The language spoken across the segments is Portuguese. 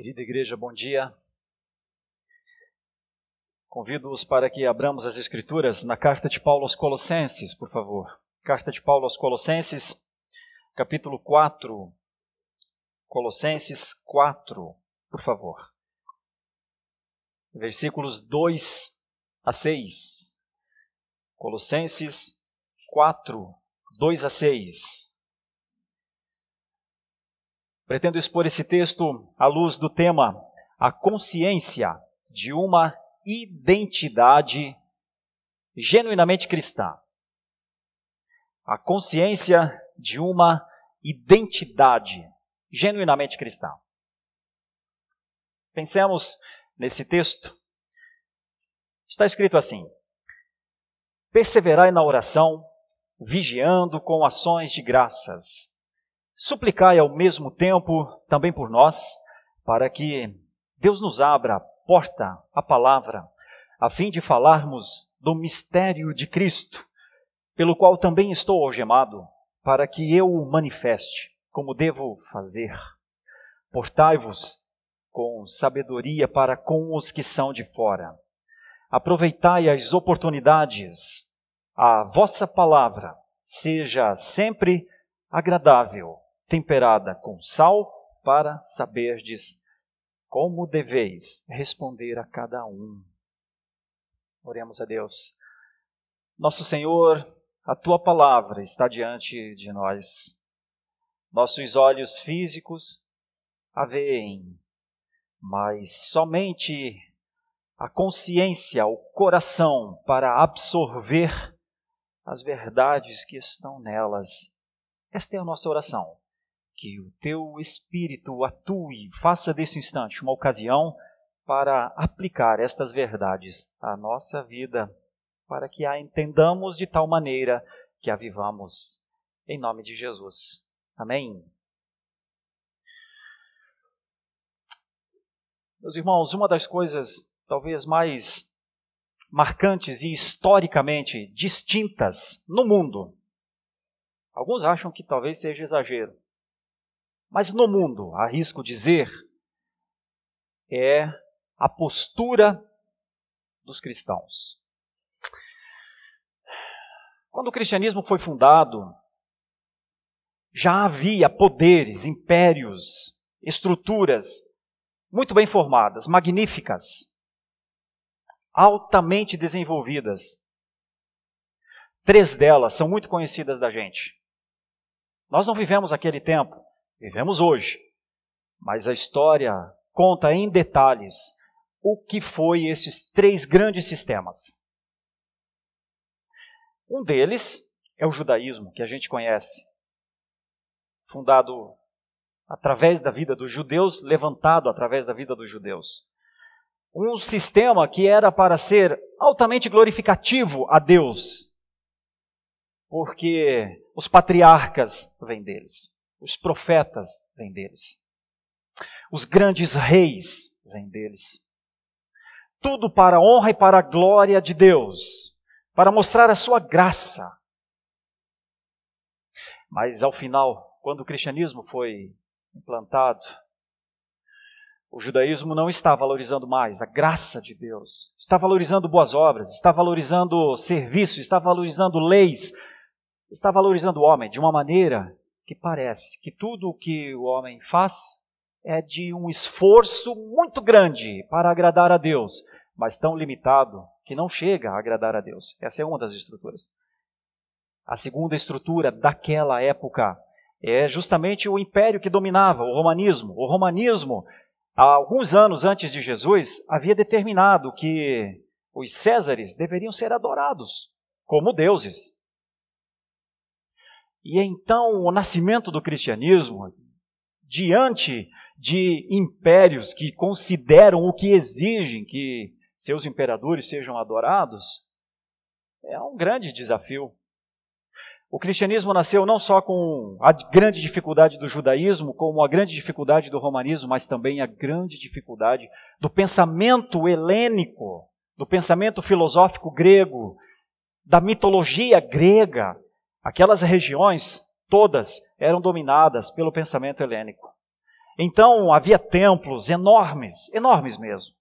Querida igreja, bom dia. Convido-os para que abramos as Escrituras na carta de Paulo aos Colossenses, por favor. Carta de Paulo aos Colossenses, capítulo 4. Colossenses 4, por favor. Versículos 2 a 6. Colossenses 4, 2 a 6. Pretendo expor esse texto à luz do tema a consciência de uma identidade genuinamente cristã. A consciência de uma identidade genuinamente cristã. Pensemos nesse texto. Está escrito assim: Perseverai na oração, vigiando com ações de graças Suplicai ao mesmo tempo também por nós, para que Deus nos abra a porta, a palavra, a fim de falarmos do mistério de Cristo, pelo qual também estou algemado, para que eu o manifeste, como devo fazer. Portai-vos com sabedoria para com os que são de fora. Aproveitai as oportunidades. A vossa palavra seja sempre agradável temperada com sal, para saberdes como deveis responder a cada um. Oremos a Deus. Nosso Senhor, a tua palavra está diante de nós. Nossos olhos físicos a veem, mas somente a consciência, o coração para absorver as verdades que estão nelas. Esta é a nossa oração que o teu Espírito atue, faça desse instante uma ocasião para aplicar estas verdades à nossa vida, para que a entendamos de tal maneira que a vivamos. Em nome de Jesus. Amém. Meus irmãos, uma das coisas talvez mais marcantes e historicamente distintas no mundo, alguns acham que talvez seja exagero, mas no mundo, arrisco dizer, é a postura dos cristãos. Quando o cristianismo foi fundado, já havia poderes, impérios, estruturas muito bem formadas, magníficas, altamente desenvolvidas. Três delas são muito conhecidas da gente. Nós não vivemos aquele tempo, Vivemos hoje, mas a história conta em detalhes o que foi esses três grandes sistemas. Um deles é o judaísmo, que a gente conhece, fundado através da vida dos judeus, levantado através da vida dos judeus. Um sistema que era para ser altamente glorificativo a Deus, porque os patriarcas vêm deles. Os profetas vêm deles. Os grandes reis vêm deles. Tudo para a honra e para a glória de Deus, para mostrar a sua graça. Mas ao final, quando o cristianismo foi implantado, o judaísmo não está valorizando mais a graça de Deus, está valorizando boas obras, está valorizando serviço, está valorizando leis, está valorizando o homem de uma maneira que parece que tudo o que o homem faz é de um esforço muito grande para agradar a Deus, mas tão limitado que não chega a agradar a Deus. Essa é uma das estruturas. A segunda estrutura daquela época é justamente o império que dominava, o romanismo. O romanismo, há alguns anos antes de Jesus, havia determinado que os Césares deveriam ser adorados como deuses. E então o nascimento do cristianismo, diante de impérios que consideram o que exigem que seus imperadores sejam adorados, é um grande desafio. O cristianismo nasceu não só com a grande dificuldade do judaísmo, como a grande dificuldade do romanismo, mas também a grande dificuldade do pensamento helênico, do pensamento filosófico grego, da mitologia grega, Aquelas regiões todas eram dominadas pelo pensamento helênico. Então havia templos enormes, enormes mesmo.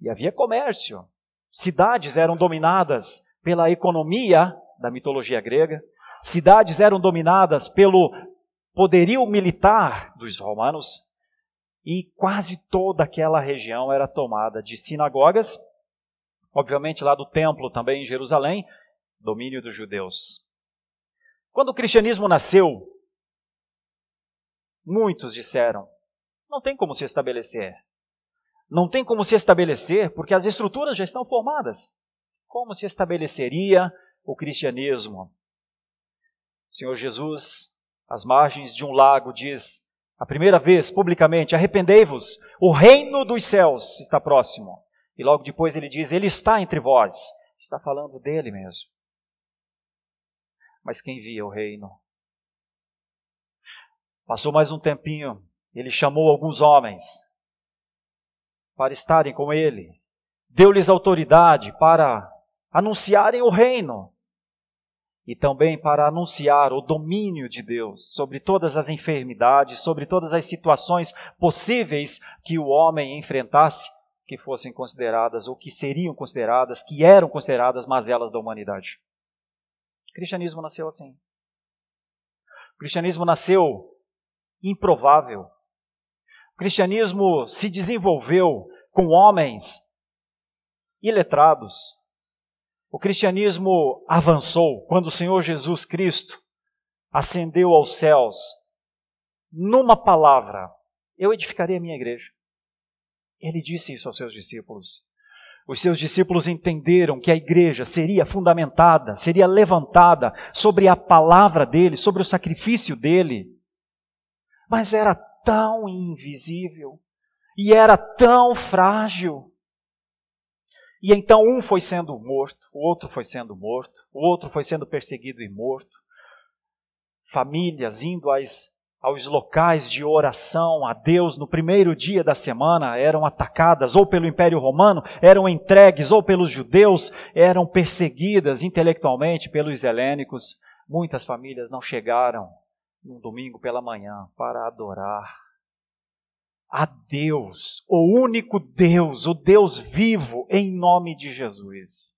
E havia comércio. Cidades eram dominadas pela economia da mitologia grega, cidades eram dominadas pelo poderio militar dos romanos, e quase toda aquela região era tomada de sinagogas, obviamente lá do templo também em Jerusalém, domínio dos judeus. Quando o cristianismo nasceu, muitos disseram: não tem como se estabelecer. Não tem como se estabelecer porque as estruturas já estão formadas. Como se estabeleceria o cristianismo? O Senhor Jesus, às margens de um lago, diz a primeira vez publicamente: arrependei-vos, o reino dos céus está próximo. E logo depois ele diz: Ele está entre vós. Está falando dele mesmo. Mas quem via o reino? Passou mais um tempinho, ele chamou alguns homens para estarem com ele, deu-lhes autoridade para anunciarem o reino e também para anunciar o domínio de Deus sobre todas as enfermidades, sobre todas as situações possíveis que o homem enfrentasse, que fossem consideradas ou que seriam consideradas, que eram consideradas mazelas da humanidade. Cristianismo nasceu assim. O cristianismo nasceu improvável. O cristianismo se desenvolveu com homens iletrados. O cristianismo avançou quando o Senhor Jesus Cristo ascendeu aos céus. Numa palavra, eu edificarei a minha igreja. Ele disse isso aos seus discípulos. Os seus discípulos entenderam que a igreja seria fundamentada, seria levantada sobre a palavra dele, sobre o sacrifício dele. Mas era tão invisível e era tão frágil. E então um foi sendo morto, o outro foi sendo morto, o outro foi sendo perseguido e morto. Famílias indo às aos locais de oração a Deus no primeiro dia da semana eram atacadas ou pelo Império Romano, eram entregues ou pelos judeus, eram perseguidas intelectualmente pelos helênicos. Muitas famílias não chegaram num domingo pela manhã para adorar a Deus, o único Deus, o Deus vivo, em nome de Jesus.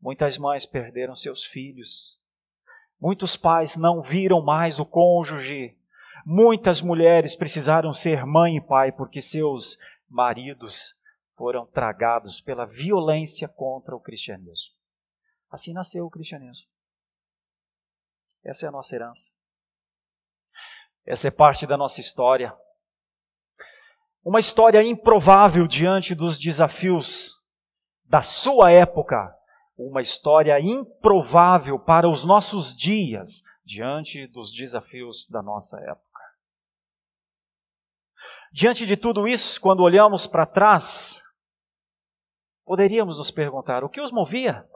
Muitas mães perderam seus filhos Muitos pais não viram mais o cônjuge. Muitas mulheres precisaram ser mãe e pai porque seus maridos foram tragados pela violência contra o cristianismo. Assim nasceu o cristianismo. Essa é a nossa herança. Essa é parte da nossa história. Uma história improvável diante dos desafios da sua época, uma história improvável para os nossos dias diante dos desafios da nossa época. Diante de tudo isso, quando olhamos para trás, poderíamos nos perguntar: o que os movia?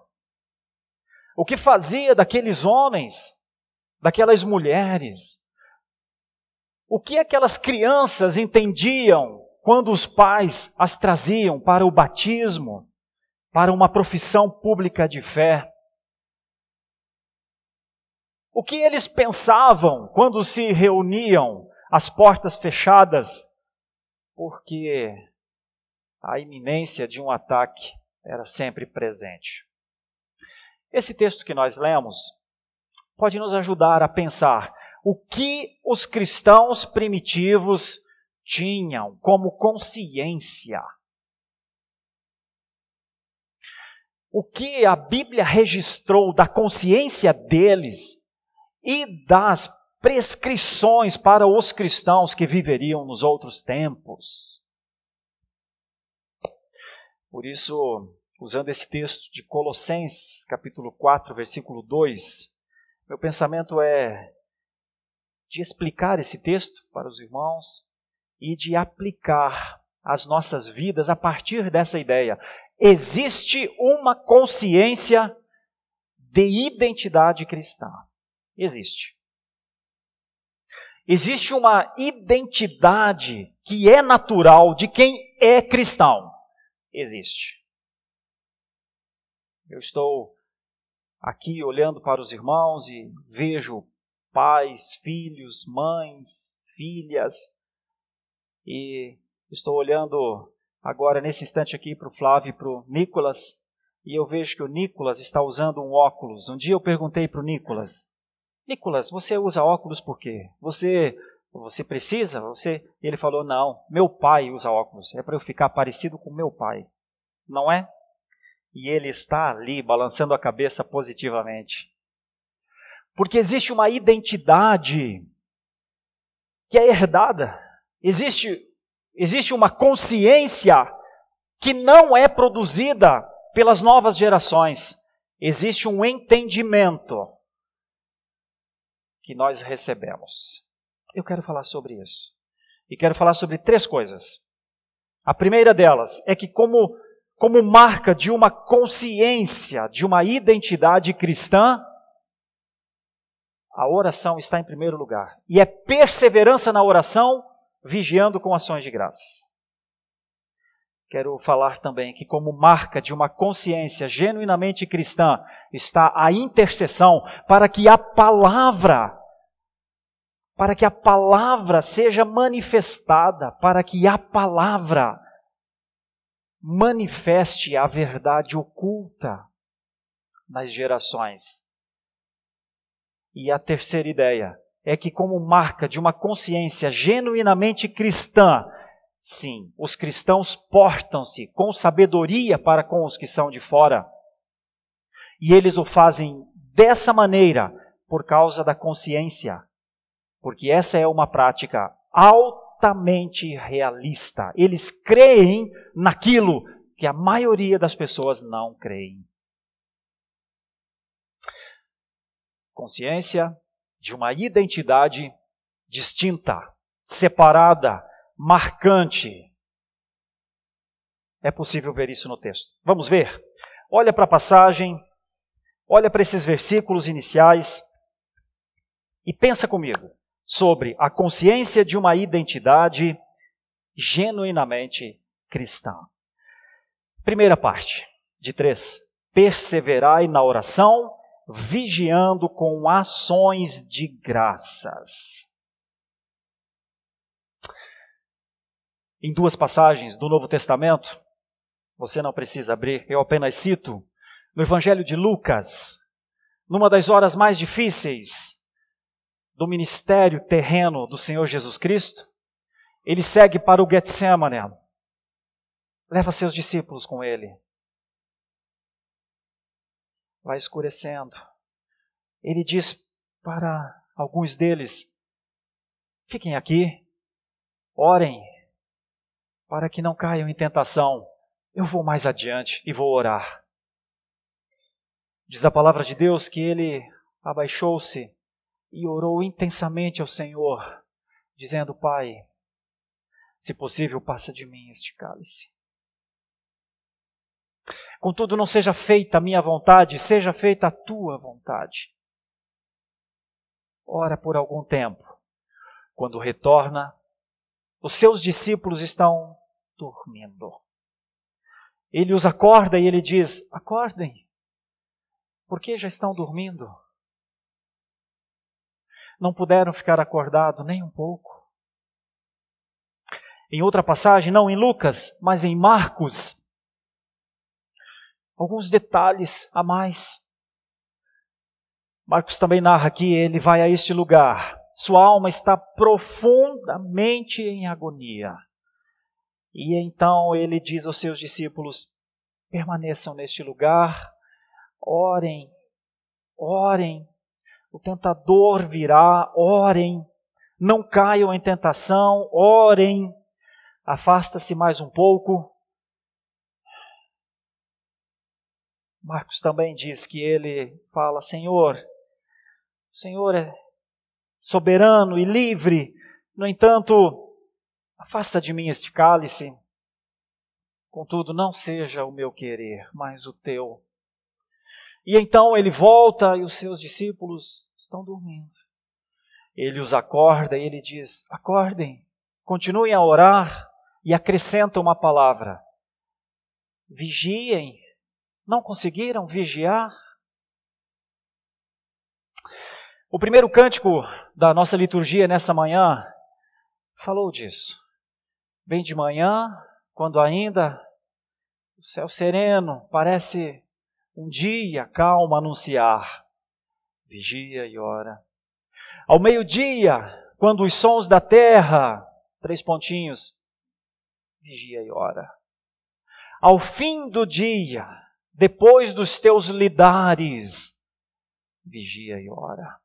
O que fazia daqueles homens, daquelas mulheres? O que aquelas crianças entendiam quando os pais as traziam para o batismo? Para uma profissão pública de fé. O que eles pensavam quando se reuniam às portas fechadas, porque a iminência de um ataque era sempre presente. Esse texto que nós lemos pode nos ajudar a pensar o que os cristãos primitivos tinham como consciência o que a Bíblia registrou da consciência deles e das prescrições para os cristãos que viveriam nos outros tempos. Por isso, usando esse texto de Colossenses, capítulo 4, versículo 2, meu pensamento é de explicar esse texto para os irmãos e de aplicar as nossas vidas a partir dessa ideia existe uma consciência de identidade cristã. Existe. Existe uma identidade que é natural de quem é cristão. Existe. Eu estou aqui olhando para os irmãos e vejo pais, filhos, mães, filhas. E estou olhando agora nesse instante aqui para o Flávio e para o Nicolas, e eu vejo que o Nicolas está usando um óculos. Um dia eu perguntei para o Nicolas, Nicolas, você usa óculos por quê? Você você precisa? Você? Ele falou: Não, meu pai usa óculos. É para eu ficar parecido com meu pai. Não é? E ele está ali balançando a cabeça positivamente. Porque existe uma identidade que é herdada. Existe, existe uma consciência que não é produzida pelas novas gerações. Existe um entendimento que nós recebemos. Eu quero falar sobre isso. E quero falar sobre três coisas. A primeira delas é que, como, como marca de uma consciência, de uma identidade cristã, a oração está em primeiro lugar. E é perseverança na oração, vigiando com ações de graças. Quero falar também que, como marca de uma consciência genuinamente cristã, está a intercessão para que a palavra para que a palavra seja manifestada, para que a palavra manifeste a verdade oculta nas gerações. E a terceira ideia é que, como marca de uma consciência genuinamente cristã, sim, os cristãos portam-se com sabedoria para com os que são de fora. E eles o fazem dessa maneira por causa da consciência porque essa é uma prática altamente realista. Eles creem naquilo que a maioria das pessoas não creem. Consciência de uma identidade distinta, separada, marcante. É possível ver isso no texto. Vamos ver? Olha para a passagem, olha para esses versículos iniciais e pensa comigo sobre a consciência de uma identidade genuinamente cristã. Primeira parte, de três. Perseverai na oração, vigiando com ações de graças. Em duas passagens do Novo Testamento, você não precisa abrir, eu apenas cito, no Evangelho de Lucas, numa das horas mais difíceis do ministério terreno do Senhor Jesus Cristo, ele segue para o Getsemane. Leva seus discípulos com ele. Vai escurecendo. Ele diz para alguns deles: Fiquem aqui, orem, para que não caiam em tentação. Eu vou mais adiante e vou orar. Diz a palavra de Deus que ele abaixou-se e orou intensamente ao Senhor, dizendo: Pai, se possível, passa de mim este cálice. Contudo, não seja feita a minha vontade, seja feita a tua vontade. Ora por algum tempo. Quando retorna, os seus discípulos estão dormindo. Ele os acorda e ele diz: Acordem, porque já estão dormindo não puderam ficar acordados nem um pouco. Em outra passagem, não em Lucas, mas em Marcos, alguns detalhes a mais. Marcos também narra que ele vai a este lugar. Sua alma está profundamente em agonia. E então ele diz aos seus discípulos: permaneçam neste lugar, orem, orem o tentador virá, orem, não caiam em tentação, orem, afasta-se mais um pouco. Marcos também diz que ele fala: Senhor, o Senhor é soberano e livre, no entanto, afasta de mim este cálice. Contudo, não seja o meu querer, mas o teu. E então ele volta e os seus discípulos estão dormindo. Ele os acorda e ele diz: acordem, continuem a orar e acrescenta uma palavra: vigiem. Não conseguiram vigiar? O primeiro cântico da nossa liturgia nessa manhã falou disso. Bem de manhã, quando ainda o céu sereno parece um dia calmo anunciar, vigia e ora. Ao meio-dia, quando os sons da terra, três pontinhos, vigia e ora. Ao fim do dia, depois dos teus lidares, vigia e ora.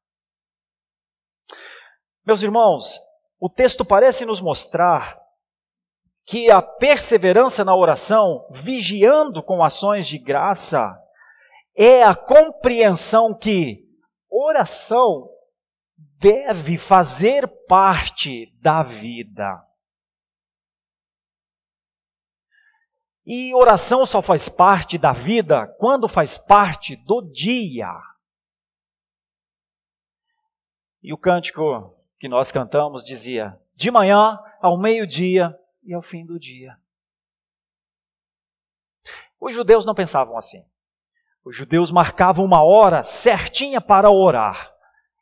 Meus irmãos, o texto parece nos mostrar que a perseverança na oração, vigiando com ações de graça, é a compreensão que oração deve fazer parte da vida. E oração só faz parte da vida quando faz parte do dia. E o cântico que nós cantamos dizia: de manhã ao meio-dia e ao fim do dia. Os judeus não pensavam assim. Os judeus marcavam uma hora certinha para orar.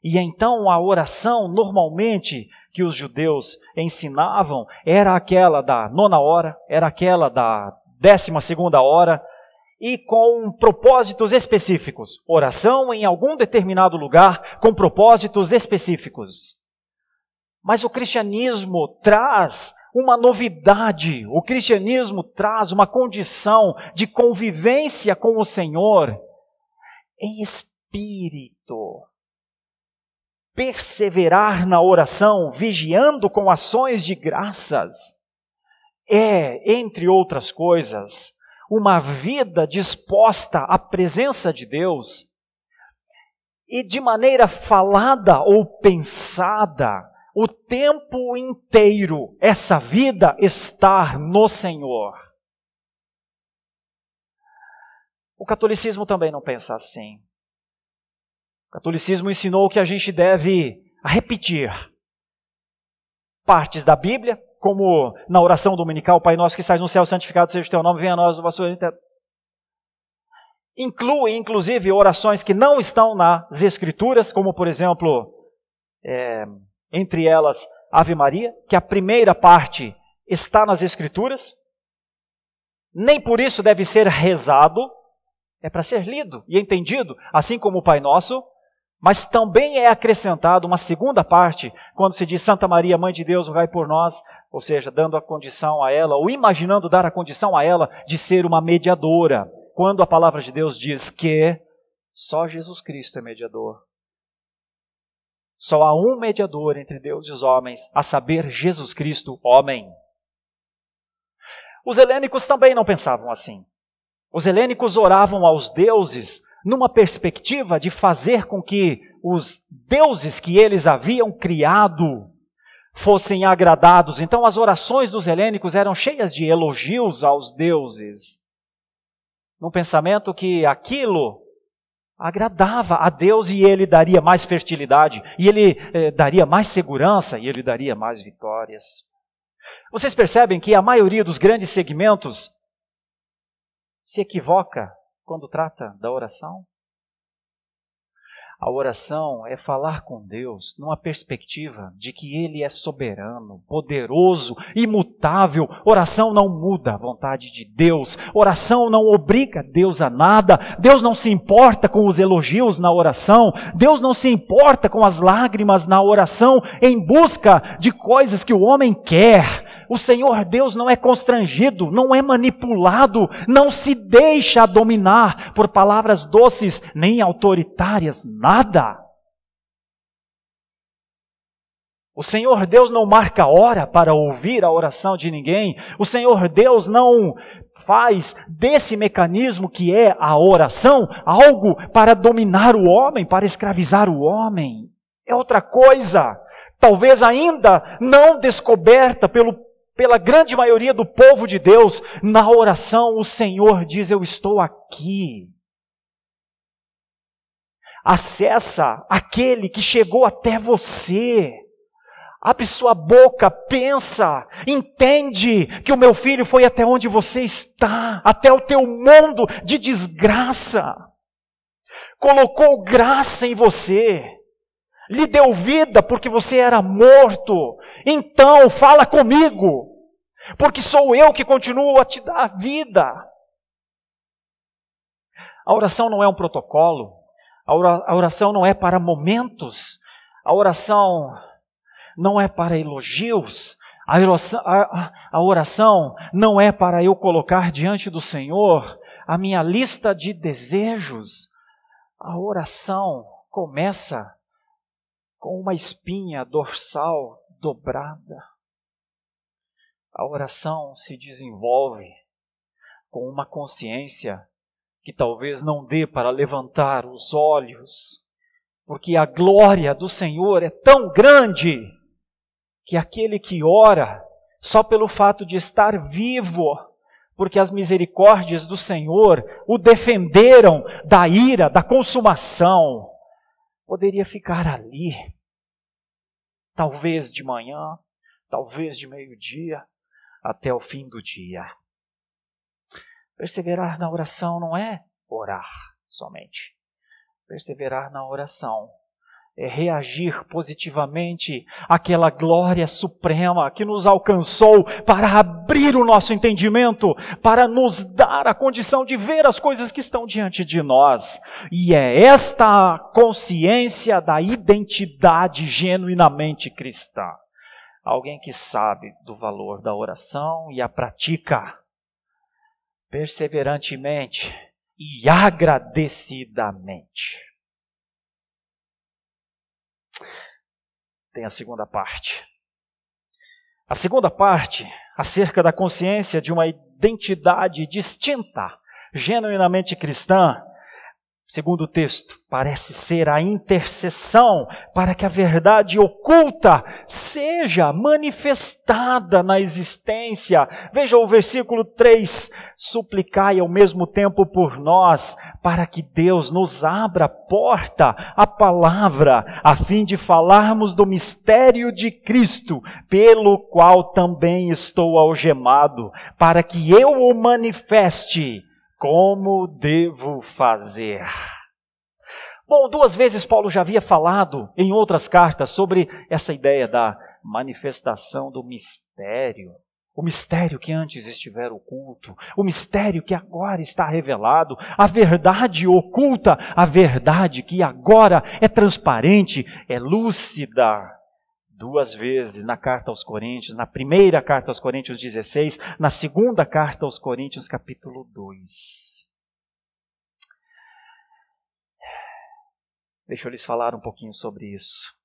E então a oração, normalmente, que os judeus ensinavam, era aquela da nona hora, era aquela da décima segunda hora, e com propósitos específicos. Oração em algum determinado lugar com propósitos específicos. Mas o cristianismo traz uma novidade. O cristianismo traz uma condição de convivência com o Senhor em espírito. Perseverar na oração, vigiando com ações de graças, é, entre outras coisas, uma vida disposta à presença de Deus e de maneira falada ou pensada, o tempo inteiro essa vida estar no Senhor. O catolicismo também não pensa assim. O catolicismo ensinou que a gente deve repetir partes da Bíblia, como na oração dominical, Pai nosso que estás no céu, santificado seja o teu nome, venha a nós o vosso Inclui, inclusive, orações que não estão nas Escrituras, como, por exemplo, é, entre elas Ave Maria, que a primeira parte está nas Escrituras, nem por isso deve ser rezado, é para ser lido e entendido, assim como o Pai Nosso, mas também é acrescentado uma segunda parte, quando se diz Santa Maria, Mãe de Deus, vai por nós, ou seja, dando a condição a ela, ou imaginando dar a condição a ela de ser uma mediadora, quando a palavra de Deus diz que só Jesus Cristo é mediador. Só há um mediador entre Deus e os homens, a saber, Jesus Cristo, homem. Os helênicos também não pensavam assim. Os helênicos oravam aos deuses numa perspectiva de fazer com que os deuses que eles haviam criado fossem agradados. Então, as orações dos helênicos eram cheias de elogios aos deuses, num pensamento que aquilo agradava a Deus e ele daria mais fertilidade, e ele eh, daria mais segurança, e ele daria mais vitórias. Vocês percebem que a maioria dos grandes segmentos se equivoca quando trata da oração? A oração é falar com Deus numa perspectiva de que Ele é soberano, poderoso, imutável. Oração não muda a vontade de Deus. Oração não obriga Deus a nada. Deus não se importa com os elogios na oração. Deus não se importa com as lágrimas na oração em busca de coisas que o homem quer o Senhor Deus não é constrangido, não é manipulado, não se deixa dominar por palavras doces nem autoritárias, nada. O Senhor Deus não marca hora para ouvir a oração de ninguém. O Senhor Deus não faz desse mecanismo que é a oração algo para dominar o homem, para escravizar o homem. É outra coisa, talvez ainda não descoberta pelo pela grande maioria do povo de Deus, na oração o Senhor diz: Eu estou aqui. Acessa aquele que chegou até você. Abre sua boca, pensa, entende que o meu filho foi até onde você está, até o teu mundo de desgraça. Colocou graça em você lhe deu vida porque você era morto. Então, fala comigo, porque sou eu que continuo a te dar vida. A oração não é um protocolo, a oração não é para momentos, a oração não é para elogios, a oração, a, a oração não é para eu colocar diante do Senhor a minha lista de desejos. A oração começa com uma espinha dorsal dobrada. A oração se desenvolve com uma consciência que talvez não dê para levantar os olhos, porque a glória do Senhor é tão grande que aquele que ora, só pelo fato de estar vivo, porque as misericórdias do Senhor o defenderam da ira, da consumação, poderia ficar ali, talvez de manhã, talvez de meio-dia, até o fim do dia. Perseverar na oração não é orar somente. Perseverar na oração é reagir positivamente àquela glória suprema que nos alcançou para abrir o nosso entendimento, para nos dar a condição de ver as coisas que estão diante de nós. E é esta consciência da identidade genuinamente cristã. Alguém que sabe do valor da oração e a pratica perseverantemente e agradecidamente. Tem a segunda parte. A segunda parte, acerca da consciência de uma identidade distinta, genuinamente cristã, segundo o texto, parece ser a intercessão para que a verdade oculta seja manifestada na existência. Veja o versículo 3: suplicai ao mesmo tempo por nós, para que Deus nos abra a porta, a palavra, a fim de falarmos do mistério de Cristo, pelo qual também estou algemado, para que eu o manifeste como devo fazer? Bom, duas vezes Paulo já havia falado em outras cartas sobre essa ideia da manifestação do mistério. O mistério que antes estivera oculto, o mistério que agora está revelado, a verdade oculta, a verdade que agora é transparente, é lúcida duas vezes na carta aos Coríntios, na primeira carta aos Coríntios 16, na segunda carta aos Coríntios, capítulo 2. Deixa eu lhes falar um pouquinho sobre isso.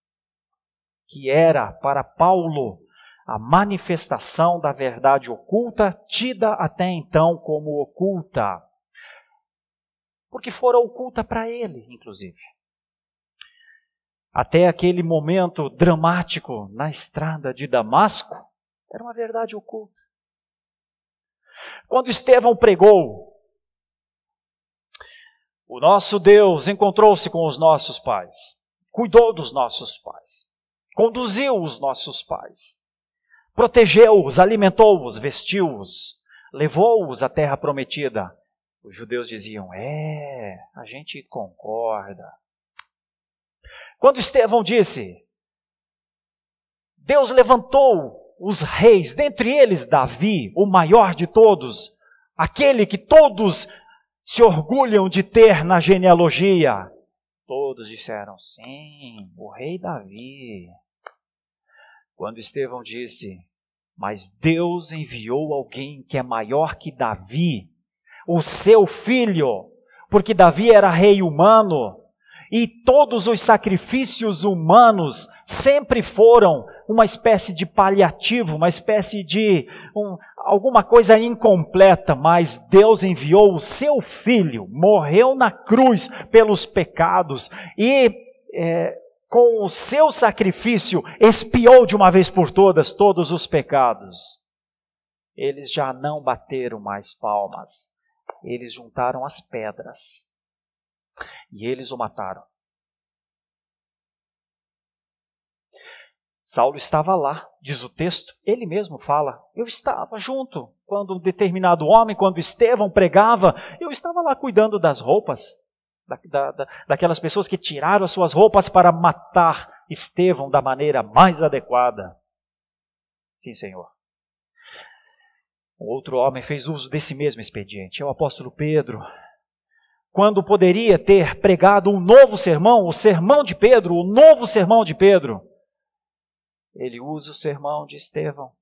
Que era para Paulo a manifestação da verdade oculta, tida até então como oculta. Porque fora oculta para ele, inclusive até aquele momento dramático na estrada de Damasco, era uma verdade oculta. Quando Estevão pregou, o nosso Deus encontrou-se com os nossos pais, cuidou dos nossos pais, conduziu os nossos pais, protegeu-os, alimentou-os, vestiu-os, levou-os à terra prometida. Os judeus diziam: É, a gente concorda. Quando Estevão disse: Deus levantou os reis, dentre eles Davi, o maior de todos, aquele que todos se orgulham de ter na genealogia. Todos disseram: Sim, o rei Davi. Quando Estevão disse: Mas Deus enviou alguém que é maior que Davi, o seu filho, porque Davi era rei humano, e todos os sacrifícios humanos sempre foram uma espécie de paliativo, uma espécie de um, alguma coisa incompleta, mas Deus enviou o seu filho, morreu na cruz pelos pecados e é, com o seu sacrifício expiou de uma vez por todas todos os pecados. Eles já não bateram mais palmas, eles juntaram as pedras e eles o mataram. Saulo estava lá, diz o texto, ele mesmo fala. Eu estava junto quando um determinado homem, quando Estevão pregava, eu estava lá cuidando das roupas, da, da, daquelas pessoas que tiraram as suas roupas para matar Estevão da maneira mais adequada. Sim, Senhor. outro homem fez uso desse mesmo expediente, é o apóstolo Pedro. Quando poderia ter pregado um novo sermão, o sermão de Pedro, o novo sermão de Pedro, ele usa o sermão de Estevão.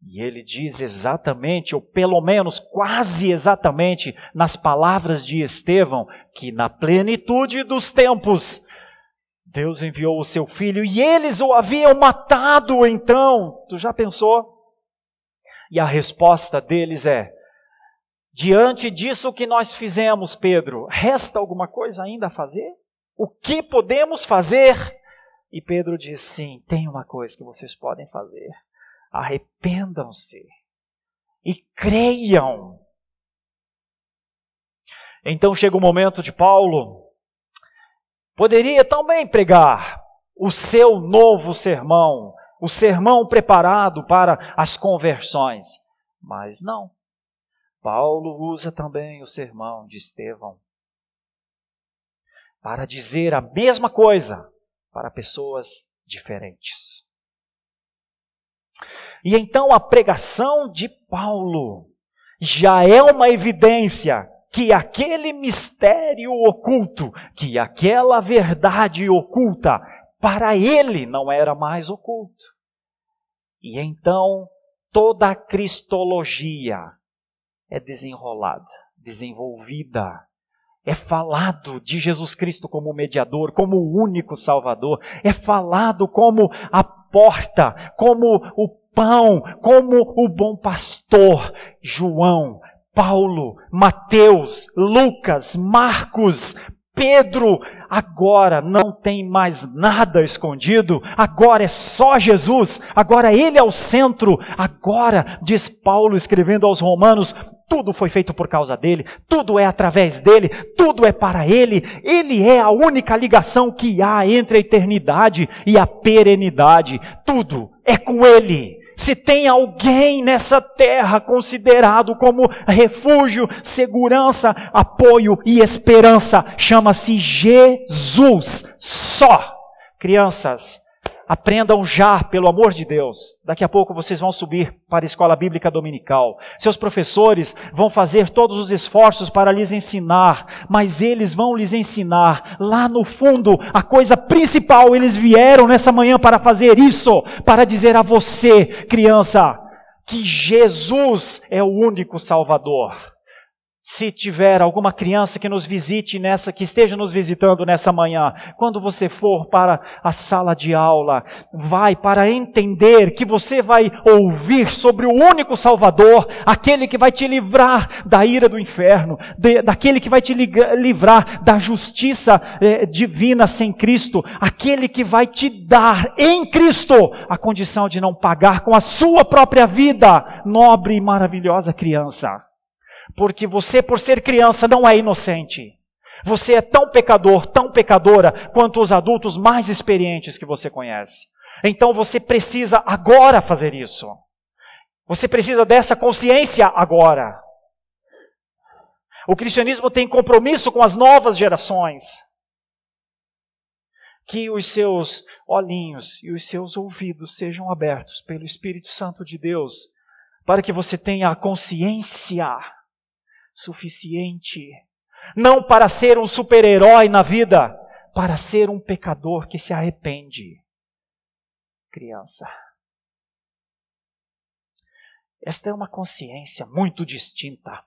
E ele diz exatamente, ou pelo menos quase exatamente, nas palavras de Estevão, que na plenitude dos tempos, Deus enviou o seu filho e eles o haviam matado então. Tu já pensou? E a resposta deles é: diante disso que nós fizemos, Pedro, resta alguma coisa ainda a fazer? O que podemos fazer? E Pedro diz: sim, tem uma coisa que vocês podem fazer arrependam-se e creiam. Então chega o momento de Paulo, poderia também pregar o seu novo sermão, o sermão preparado para as conversões, mas não. Paulo usa também o sermão de Estevão para dizer a mesma coisa para pessoas diferentes. E então a pregação de Paulo já é uma evidência que aquele mistério oculto, que aquela verdade oculta, para ele não era mais oculto. E então toda a cristologia é desenrolada, desenvolvida. É falado de Jesus Cristo como mediador, como o único Salvador. É falado como a porta, como o pão, como o bom pastor. João, Paulo, Mateus, Lucas, Marcos, Pedro, agora não tem mais nada escondido, agora é só Jesus, agora Ele é o centro, agora, diz Paulo escrevendo aos Romanos, tudo foi feito por causa dele, tudo é através dele, tudo é para ele, ele é a única ligação que há entre a eternidade e a perenidade, tudo é com ele. Se tem alguém nessa terra considerado como refúgio, segurança, apoio e esperança, chama-se Jesus. Só. Crianças, Aprendam já, pelo amor de Deus. Daqui a pouco vocês vão subir para a escola bíblica dominical. Seus professores vão fazer todos os esforços para lhes ensinar, mas eles vão lhes ensinar lá no fundo a coisa principal. Eles vieram nessa manhã para fazer isso, para dizer a você, criança, que Jesus é o único Salvador. Se tiver alguma criança que nos visite nessa, que esteja nos visitando nessa manhã, quando você for para a sala de aula, vai para entender que você vai ouvir sobre o único Salvador, aquele que vai te livrar da ira do inferno, de, daquele que vai te livrar da justiça eh, divina sem Cristo, aquele que vai te dar em Cristo a condição de não pagar com a sua própria vida, nobre e maravilhosa criança porque você, por ser criança, não é inocente. Você é tão pecador, tão pecadora, quanto os adultos mais experientes que você conhece. Então você precisa agora fazer isso. Você precisa dessa consciência agora. O cristianismo tem compromisso com as novas gerações. Que os seus olhinhos e os seus ouvidos sejam abertos pelo Espírito Santo de Deus, para que você tenha a consciência suficiente. Não para ser um super-herói na vida, para ser um pecador que se arrepende. Criança. Esta é uma consciência muito distinta.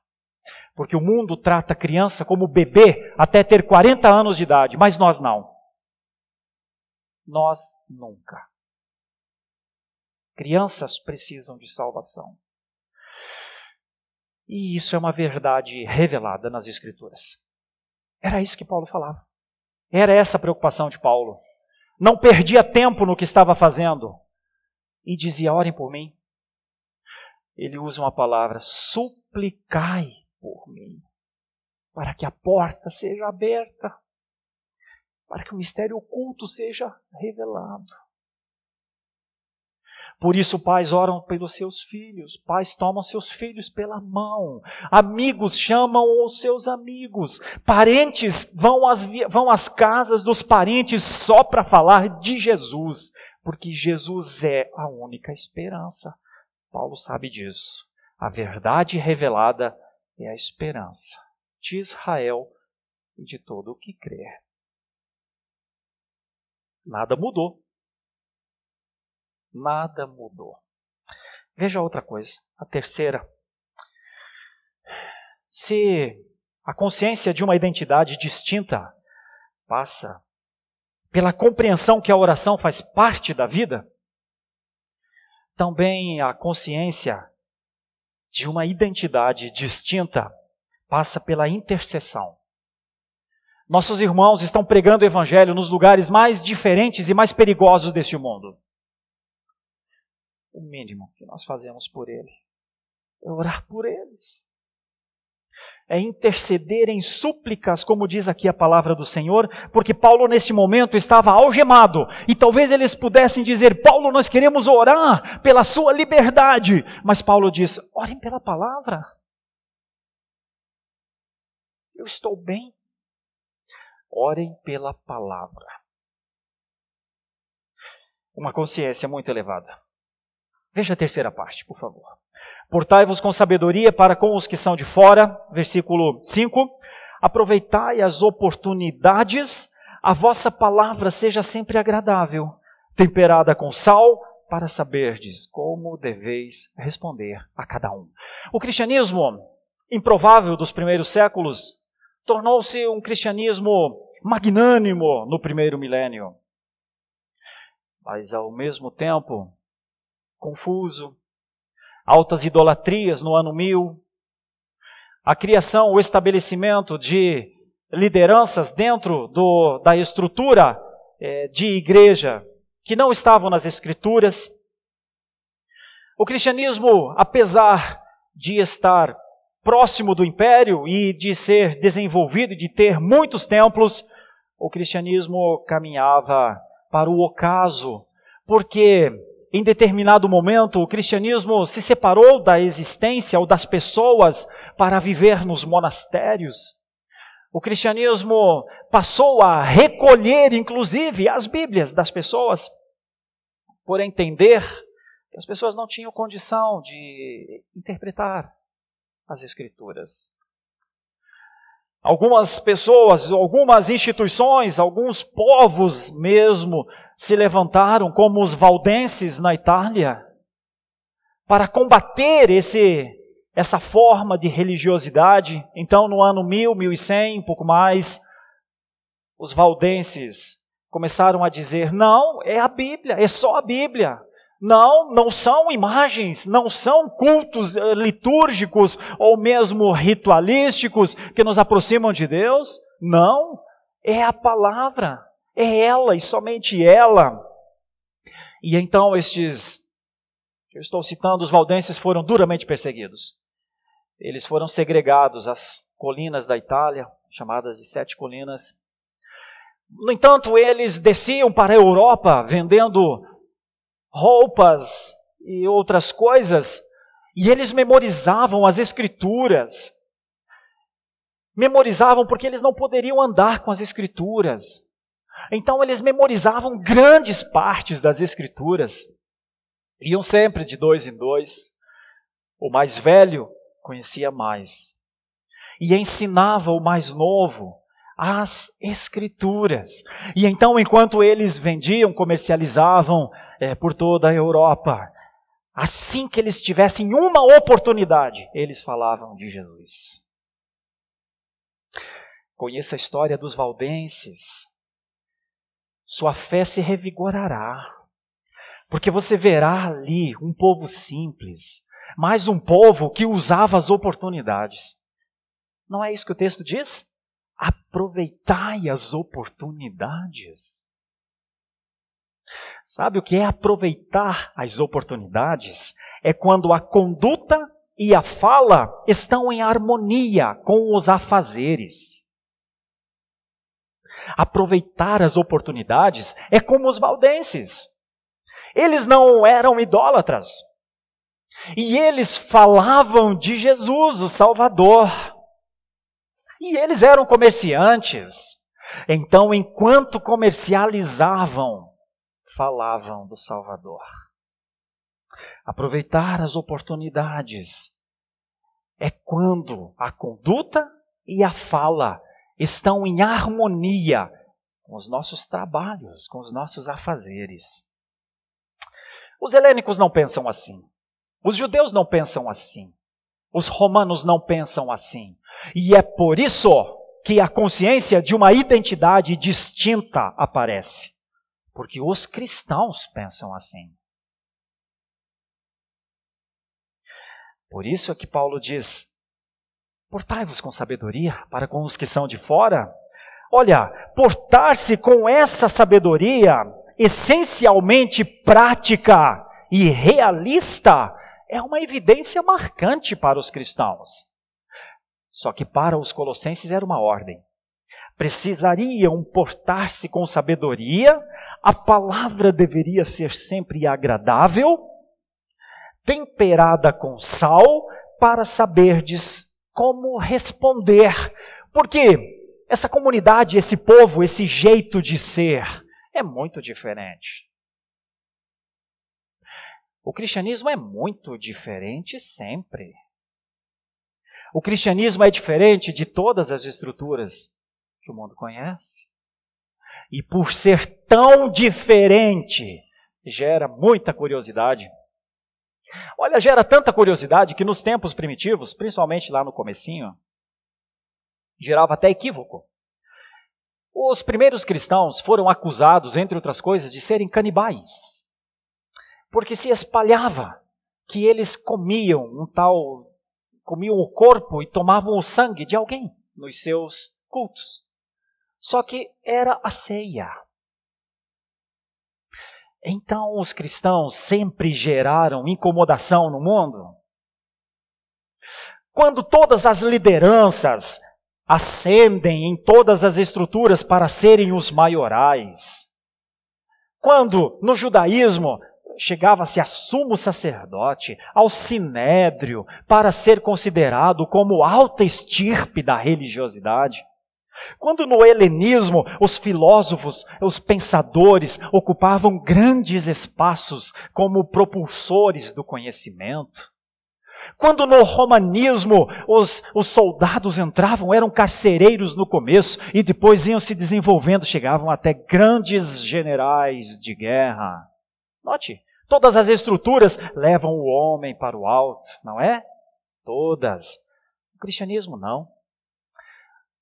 Porque o mundo trata a criança como bebê até ter 40 anos de idade, mas nós não. Nós nunca. Crianças precisam de salvação. E isso é uma verdade revelada nas Escrituras. Era isso que Paulo falava. Era essa a preocupação de Paulo. Não perdia tempo no que estava fazendo. E dizia: orem por mim. Ele usa uma palavra: suplicai por mim. Para que a porta seja aberta. Para que o mistério oculto seja revelado. Por isso, pais oram pelos seus filhos, pais tomam seus filhos pela mão, amigos chamam os seus amigos, parentes vão às, vão às casas dos parentes só para falar de Jesus, porque Jesus é a única esperança. Paulo sabe disso. A verdade revelada é a esperança de Israel e de todo o que crê. Nada mudou. Nada mudou. Veja outra coisa, a terceira. Se a consciência de uma identidade distinta passa pela compreensão que a oração faz parte da vida, também a consciência de uma identidade distinta passa pela intercessão. Nossos irmãos estão pregando o Evangelho nos lugares mais diferentes e mais perigosos deste mundo o mínimo que nós fazemos por ele é orar por eles. É interceder em súplicas, como diz aqui a palavra do Senhor, porque Paulo neste momento estava algemado, e talvez eles pudessem dizer: Paulo, nós queremos orar pela sua liberdade. Mas Paulo diz: orem pela palavra. Eu estou bem. Orem pela palavra. Uma consciência muito elevada. Veja a terceira parte, por favor. Portai-vos com sabedoria para com os que são de fora, versículo 5. Aproveitai as oportunidades, a vossa palavra seja sempre agradável, temperada com sal, para saberdes como deveis responder a cada um. O cristianismo improvável dos primeiros séculos tornou-se um cristianismo magnânimo no primeiro milênio. Mas ao mesmo tempo, confuso, altas idolatrias no ano mil, a criação, o estabelecimento de lideranças dentro do, da estrutura é, de igreja que não estavam nas Escrituras. O cristianismo, apesar de estar próximo do império e de ser desenvolvido e de ter muitos templos, o cristianismo caminhava para o ocaso, porque em determinado momento, o cristianismo se separou da existência ou das pessoas para viver nos monastérios. O cristianismo passou a recolher, inclusive, as Bíblias das pessoas, por entender que as pessoas não tinham condição de interpretar as Escrituras. Algumas pessoas, algumas instituições, alguns povos mesmo se levantaram, como os valdenses na Itália, para combater esse, essa forma de religiosidade. Então, no ano 1000, 1100, um pouco mais, os valdenses começaram a dizer: não, é a Bíblia, é só a Bíblia. Não, não são imagens, não são cultos eh, litúrgicos ou mesmo ritualísticos que nos aproximam de Deus. Não, é a palavra, é ela e somente ela. E então estes, eu estou citando, os valdenses foram duramente perseguidos. Eles foram segregados às colinas da Itália, chamadas de Sete Colinas. No entanto, eles desciam para a Europa vendendo roupas e outras coisas, e eles memorizavam as escrituras. Memorizavam porque eles não poderiam andar com as escrituras. Então eles memorizavam grandes partes das escrituras. Iam sempre de dois em dois. O mais velho conhecia mais. E ensinava o mais novo as escrituras. E então, enquanto eles vendiam, comercializavam é, por toda a Europa. Assim que eles tivessem uma oportunidade, eles falavam de Jesus. Conheça a história dos valdenses. Sua fé se revigorará, porque você verá ali um povo simples, mas um povo que usava as oportunidades. Não é isso que o texto diz? Aproveitai as oportunidades. Sabe o que é aproveitar as oportunidades? É quando a conduta e a fala estão em harmonia com os afazeres. Aproveitar as oportunidades é como os valdenses. Eles não eram idólatras. E eles falavam de Jesus, o Salvador. E eles eram comerciantes. Então, enquanto comercializavam, falavam do Salvador. Aproveitar as oportunidades é quando a conduta e a fala estão em harmonia com os nossos trabalhos, com os nossos afazeres. Os helênicos não pensam assim. Os judeus não pensam assim. Os romanos não pensam assim. E é por isso que a consciência de uma identidade distinta aparece. Porque os cristãos pensam assim. Por isso é que Paulo diz: Portai-vos com sabedoria para com os que são de fora. Olha, portar-se com essa sabedoria essencialmente prática e realista é uma evidência marcante para os cristãos. Só que para os colossenses era uma ordem. Precisariam portar-se com sabedoria, a palavra deveria ser sempre agradável, temperada com sal, para saberdes como responder. Porque essa comunidade, esse povo, esse jeito de ser é muito diferente. O cristianismo é muito diferente sempre. O cristianismo é diferente de todas as estruturas que o mundo conhece. E por ser tão diferente, gera muita curiosidade. Olha, gera tanta curiosidade que nos tempos primitivos, principalmente lá no comecinho, gerava até equívoco. Os primeiros cristãos foram acusados, entre outras coisas, de serem canibais. Porque se espalhava que eles comiam um tal comiam o corpo e tomavam o sangue de alguém nos seus cultos. Só que era a ceia. Então os cristãos sempre geraram incomodação no mundo. Quando todas as lideranças ascendem em todas as estruturas para serem os maiorais. Quando no judaísmo chegava-se a sumo sacerdote, ao sinédrio, para ser considerado como alta estirpe da religiosidade. Quando no helenismo os filósofos, os pensadores ocupavam grandes espaços como propulsores do conhecimento. Quando no romanismo os, os soldados entravam, eram carcereiros no começo e depois iam se desenvolvendo, chegavam até grandes generais de guerra. Note, Todas as estruturas levam o homem para o alto, não é? Todas. O cristianismo não.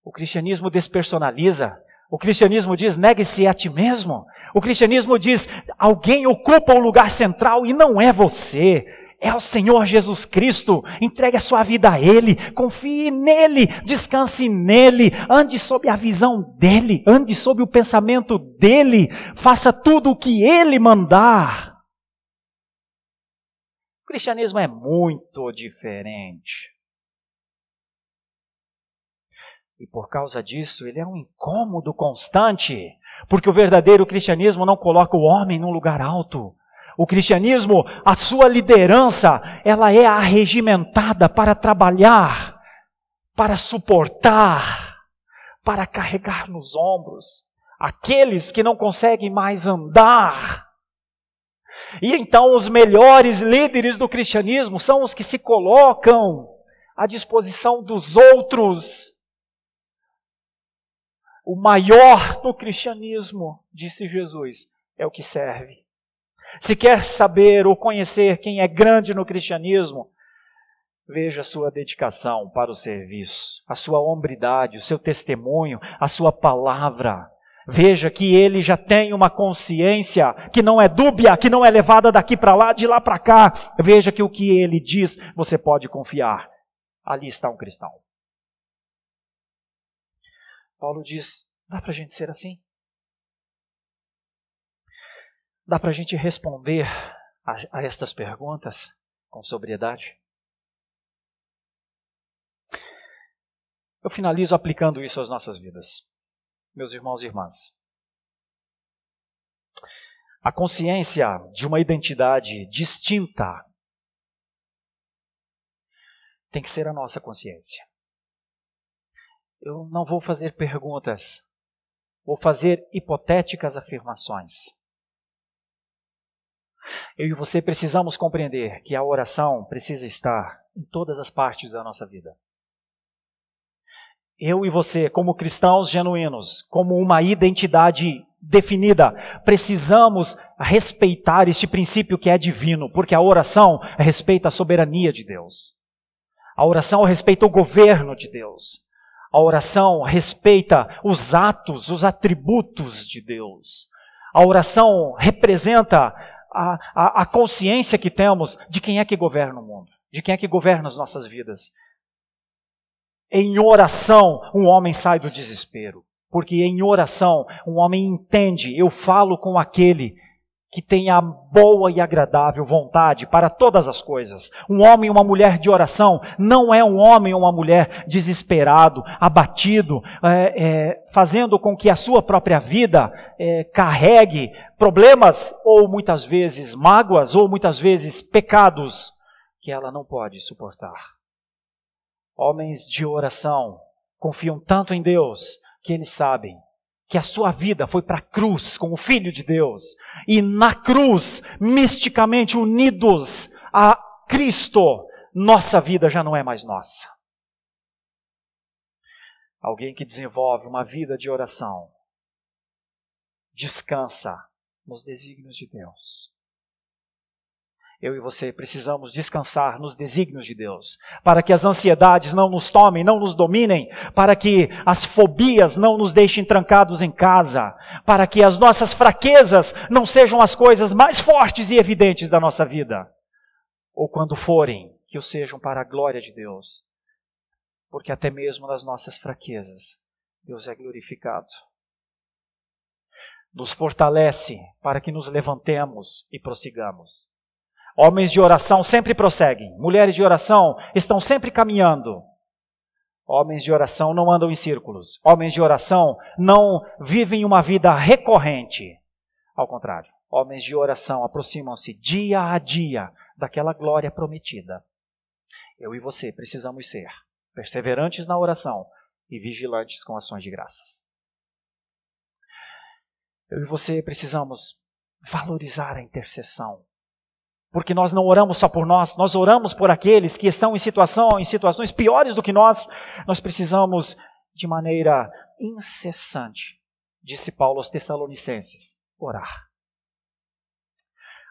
O cristianismo despersonaliza. O cristianismo diz: negue-se a ti mesmo. O cristianismo diz: alguém ocupa o lugar central e não é você. É o Senhor Jesus Cristo. Entregue a sua vida a Ele. Confie nele. Descanse nele. Ande sob a visão dele. Ande sob o pensamento dele. Faça tudo o que Ele mandar. O cristianismo é muito diferente. E por causa disso, ele é um incômodo constante, porque o verdadeiro cristianismo não coloca o homem num lugar alto. O cristianismo, a sua liderança, ela é arregimentada para trabalhar, para suportar, para carregar nos ombros aqueles que não conseguem mais andar e então os melhores líderes do cristianismo são os que se colocam à disposição dos outros. O maior no cristianismo, disse Jesus, é o que serve. Se quer saber ou conhecer quem é grande no cristianismo, veja a sua dedicação para o serviço, a sua hombridade, o seu testemunho, a sua palavra. Veja que ele já tem uma consciência que não é dúbia, que não é levada daqui para lá, de lá para cá. Veja que o que ele diz, você pode confiar. Ali está um cristão. Paulo diz: dá para a gente ser assim? Dá para a gente responder a, a estas perguntas com sobriedade? Eu finalizo aplicando isso às nossas vidas meus irmãos e irmãs. A consciência de uma identidade distinta tem que ser a nossa consciência. Eu não vou fazer perguntas, vou fazer hipotéticas afirmações. Eu e você precisamos compreender que a oração precisa estar em todas as partes da nossa vida. Eu e você, como cristãos genuínos, como uma identidade definida, precisamos respeitar este princípio que é divino, porque a oração respeita a soberania de Deus. A oração respeita o governo de Deus. A oração respeita os atos, os atributos de Deus. A oração representa a, a, a, consciência que temos de quem é que governa o mundo, de quem é que governa as nossas vidas. Em oração, um homem sai do desespero, porque em oração, um homem entende, eu falo com aquele que tem a boa e agradável vontade para todas as coisas. Um homem e uma mulher de oração não é um homem ou uma mulher desesperado, abatido, é, é, fazendo com que a sua própria vida é, carregue problemas ou muitas vezes mágoas ou muitas vezes pecados que ela não pode suportar. Homens de oração confiam tanto em Deus que eles sabem que a sua vida foi para a cruz com o Filho de Deus. E na cruz, misticamente unidos a Cristo, nossa vida já não é mais nossa. Alguém que desenvolve uma vida de oração descansa nos desígnios de Deus eu e você precisamos descansar nos desígnios de Deus, para que as ansiedades não nos tomem, não nos dominem, para que as fobias não nos deixem trancados em casa, para que as nossas fraquezas não sejam as coisas mais fortes e evidentes da nossa vida, ou quando forem, que o sejam para a glória de Deus, porque até mesmo nas nossas fraquezas, Deus é glorificado. Nos fortalece para que nos levantemos e prossigamos. Homens de oração sempre prosseguem. Mulheres de oração estão sempre caminhando. Homens de oração não andam em círculos. Homens de oração não vivem uma vida recorrente. Ao contrário, homens de oração aproximam-se dia a dia daquela glória prometida. Eu e você precisamos ser perseverantes na oração e vigilantes com ações de graças. Eu e você precisamos valorizar a intercessão porque nós não oramos só por nós, nós oramos por aqueles que estão em, situação, em situações piores do que nós. Nós precisamos, de maneira incessante, disse Paulo aos Tessalonicenses, orar.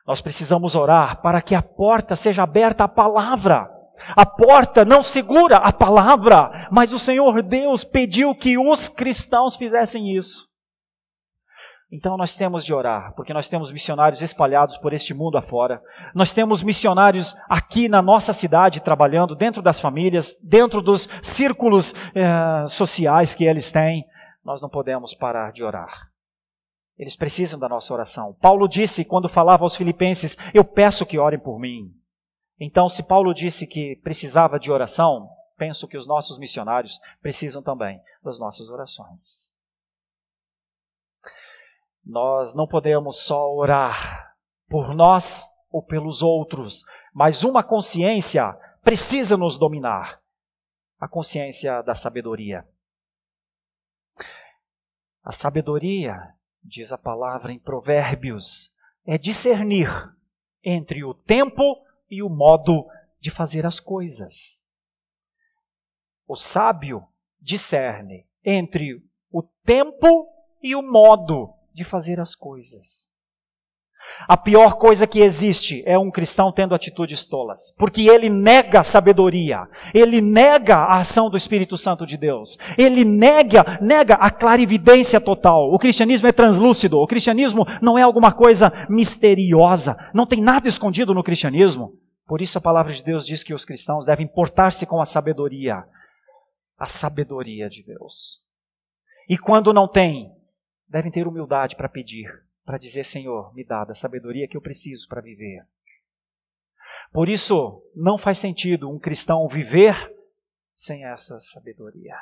Nós precisamos orar para que a porta seja aberta à palavra. A porta não segura a palavra, mas o Senhor Deus pediu que os cristãos fizessem isso. Então nós temos de orar, porque nós temos missionários espalhados por este mundo afora. Nós temos missionários aqui na nossa cidade trabalhando dentro das famílias, dentro dos círculos eh, sociais que eles têm. Nós não podemos parar de orar. Eles precisam da nossa oração. Paulo disse quando falava aos filipenses: Eu peço que orem por mim. Então, se Paulo disse que precisava de oração, penso que os nossos missionários precisam também das nossas orações. Nós não podemos só orar por nós ou pelos outros, mas uma consciência precisa nos dominar a consciência da sabedoria. A sabedoria, diz a palavra em Provérbios, é discernir entre o tempo e o modo de fazer as coisas. O sábio discerne entre o tempo e o modo de fazer as coisas. A pior coisa que existe é um cristão tendo atitudes tolas, porque ele nega a sabedoria, ele nega a ação do Espírito Santo de Deus, ele nega, nega a clarividência total. O cristianismo é translúcido, o cristianismo não é alguma coisa misteriosa, não tem nada escondido no cristianismo. Por isso a palavra de Deus diz que os cristãos devem portar-se com a sabedoria, a sabedoria de Deus. E quando não tem, devem ter humildade para pedir, para dizer: Senhor, me dá a sabedoria que eu preciso para viver. Por isso, não faz sentido um cristão viver sem essa sabedoria.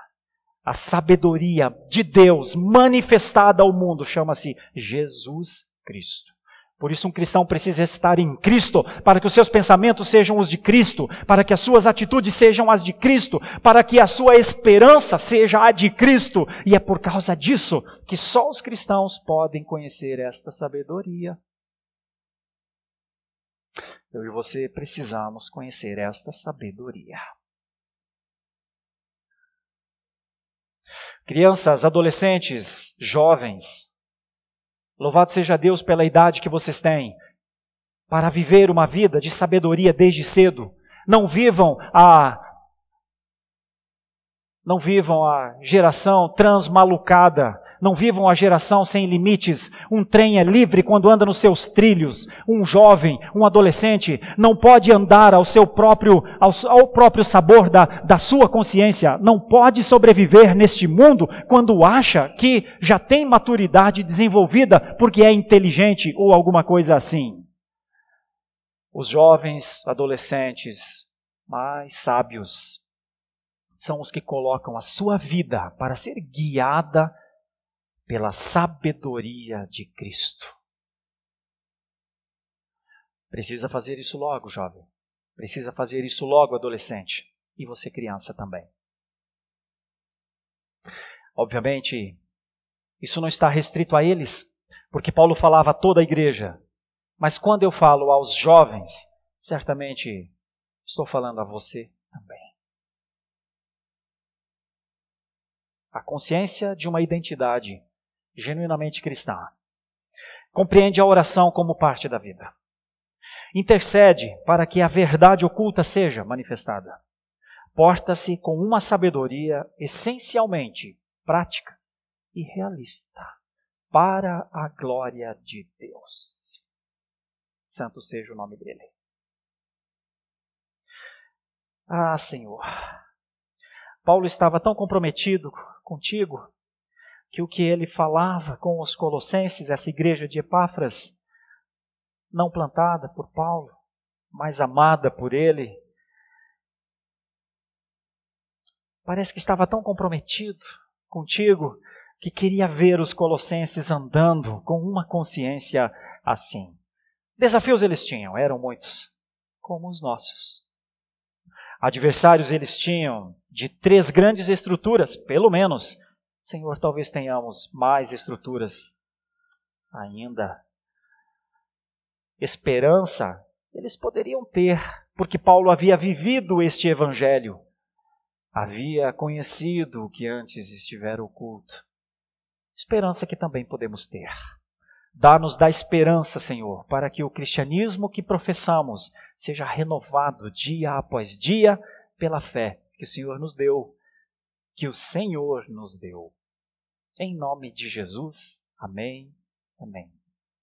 A sabedoria de Deus manifestada ao mundo chama-se Jesus Cristo. Por isso, um cristão precisa estar em Cristo, para que os seus pensamentos sejam os de Cristo, para que as suas atitudes sejam as de Cristo, para que a sua esperança seja a de Cristo. E é por causa disso que só os cristãos podem conhecer esta sabedoria. Eu e você precisamos conhecer esta sabedoria. Crianças, adolescentes, jovens, louvado seja Deus pela idade que vocês têm, para viver uma vida de sabedoria desde cedo. Não vivam a não vivam a geração transmalucada não vivam a geração sem limites. Um trem é livre quando anda nos seus trilhos. Um jovem, um adolescente, não pode andar ao seu próprio, ao, ao próprio sabor da, da sua consciência. Não pode sobreviver neste mundo quando acha que já tem maturidade desenvolvida porque é inteligente ou alguma coisa assim. Os jovens, adolescentes, mais sábios, são os que colocam a sua vida para ser guiada pela sabedoria de Cristo. Precisa fazer isso logo, jovem. Precisa fazer isso logo, adolescente. E você, criança, também. Obviamente, isso não está restrito a eles, porque Paulo falava a toda a igreja. Mas quando eu falo aos jovens, certamente estou falando a você também. A consciência de uma identidade genuinamente cristã. Compreende a oração como parte da vida. Intercede para que a verdade oculta seja manifestada. Porta-se com uma sabedoria essencialmente prática e realista, para a glória de Deus. Santo seja o nome dele. Ah, Senhor. Paulo estava tão comprometido contigo que o que ele falava com os colossenses, essa igreja de Epáfras, não plantada por Paulo, mas amada por ele, parece que estava tão comprometido contigo que queria ver os colossenses andando com uma consciência assim. Desafios eles tinham, eram muitos, como os nossos. Adversários eles tinham de três grandes estruturas, pelo menos, Senhor, talvez tenhamos mais estruturas ainda. Esperança, eles poderiam ter, porque Paulo havia vivido este evangelho, havia conhecido o que antes estivera oculto. Esperança que também podemos ter. Dá-nos da esperança, Senhor, para que o cristianismo que professamos seja renovado dia após dia pela fé que o Senhor nos deu que o Senhor nos deu. Em nome de Jesus, amém, amém.